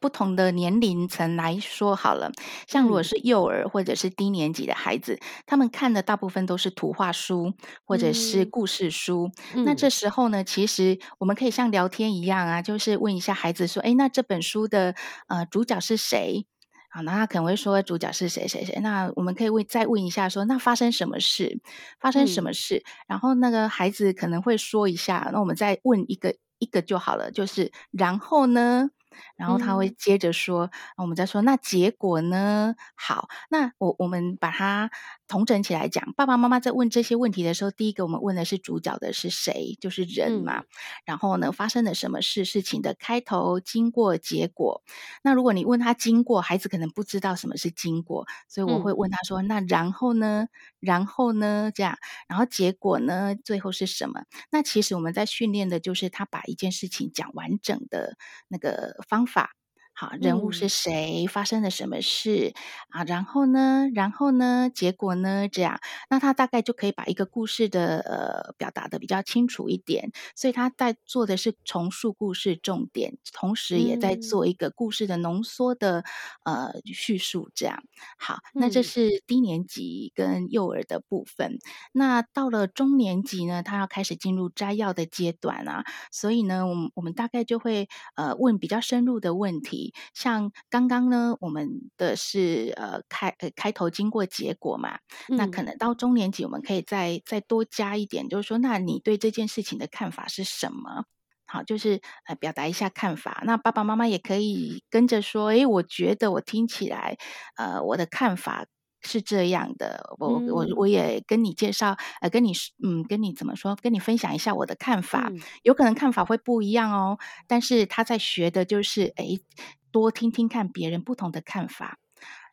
不同的年龄层来说好了，像如果是幼儿或者是低年级的孩子，他们看的大部分都是图画书或者是故事书。那这时候呢，其实我们可以像聊天一样啊，就是问一下孩子说：“哎，那这本书的呃主角是谁？”好，那他可能会说主角是谁谁谁。那我们可以问再问一下说：“那发生什么事？发生什么事？”然后那个孩子可能会说一下，那我们再问一个一个就好了，就是然后呢？然后他会接着说，我们再说那结果呢？好，那我我们把它统整起来讲。爸爸妈妈在问这些问题的时候，第一个我们问的是主角的是谁，就是人嘛。然后呢，发生了什么事？事情的开头、经过、结果。那如果你问他经过，孩子可能不知道什么是经过，所以我会问他说：“那然后呢？然后呢？这样，然后结果呢？最后是什么？”那其实我们在训练的就是他把一件事情讲完整的那个。方法。好，人物是谁？发生了什么事啊？然后呢？然后呢？结果呢？这样，那他大概就可以把一个故事的呃表达的比较清楚一点。所以他在做的是重述故事重点，同时也在做一个故事的浓缩的呃叙述。这样，好，那这是低年级跟幼儿的部分。那到了中年级呢，他要开始进入摘要的阶段啊。所以呢，我们我们大概就会呃问比较深入的问题。像刚刚呢，我们的是呃开呃开头经过结果嘛，那可能到中年级我们可以再再多加一点，就是说，那你对这件事情的看法是什么？好，就是呃表达一下看法。那爸爸妈妈也可以跟着说，诶，我觉得我听起来，呃，我的看法。是这样的，我我我也跟你介绍，呃，跟你嗯，跟你怎么说，跟你分享一下我的看法，有可能看法会不一样哦。但是他在学的就是，哎，多听听看别人不同的看法。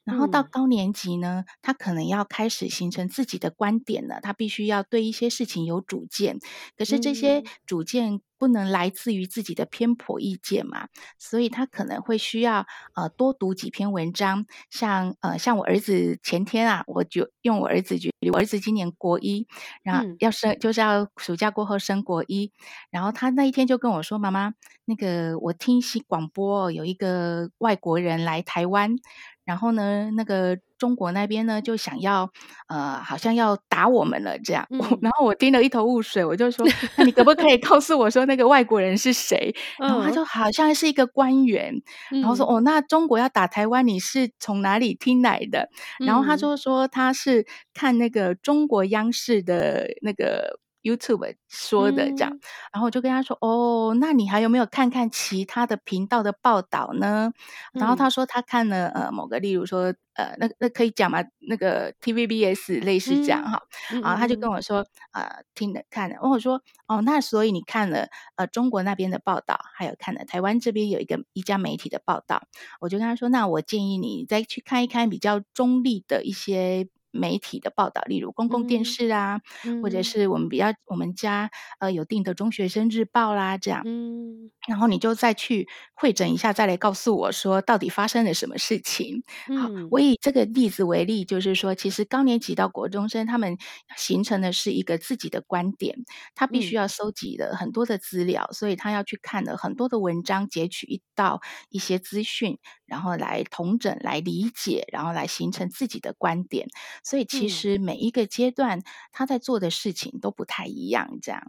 然后到高年级呢，他可能要开始形成自己的观点了，他必须要对一些事情有主见。可是这些主见。不能来自于自己的偏颇意见嘛，所以他可能会需要呃多读几篇文章，像呃像我儿子前天啊，我就用我儿子举例，我儿子今年国一，然后要升就是要暑假过后升国一，然后他那一天就跟我说，妈妈，那个我听新广播有一个外国人来台湾，然后呢那个。中国那边呢，就想要，呃，好像要打我们了这样。然后我听了一头雾水，我就说：“那你可不可以 告诉我说那个外国人是谁？”然后他就好像是一个官员，然后说：“哦，那中国要打台湾，你是从哪里听来的？”然后他就说他是看那个中国央视的那个。YouTube 说的这样，然后我就跟他说：“哦，那你还有没有看看其他的频道的报道呢？”然后他说他看了呃某个，例如说呃那那可以讲吗？那个 TVBS 类似这样哈，然后他就跟我说呃听了看了，然后我说哦那所以你看了呃中国那边的报道，还有看了台湾这边有一个一家媒体的报道，我就跟他说那我建议你再去看一看比较中立的一些。媒体的报道，例如公共电视啊，或者是我们比较我们家呃有订的中学生日报啦，这样，嗯，然后你就再去会诊一下，再来告诉我说到底发生了什么事情。好，我以这个例子为例，就是说，其实高年级到国中生，他们形成的是一个自己的观点，他必须要收集了很多的资料，所以他要去看了很多的文章，截取一到一些资讯，然后来同整、来理解，然后来形成自己的观点。所以其实每一个阶段他在做的事情都不太一样，这样。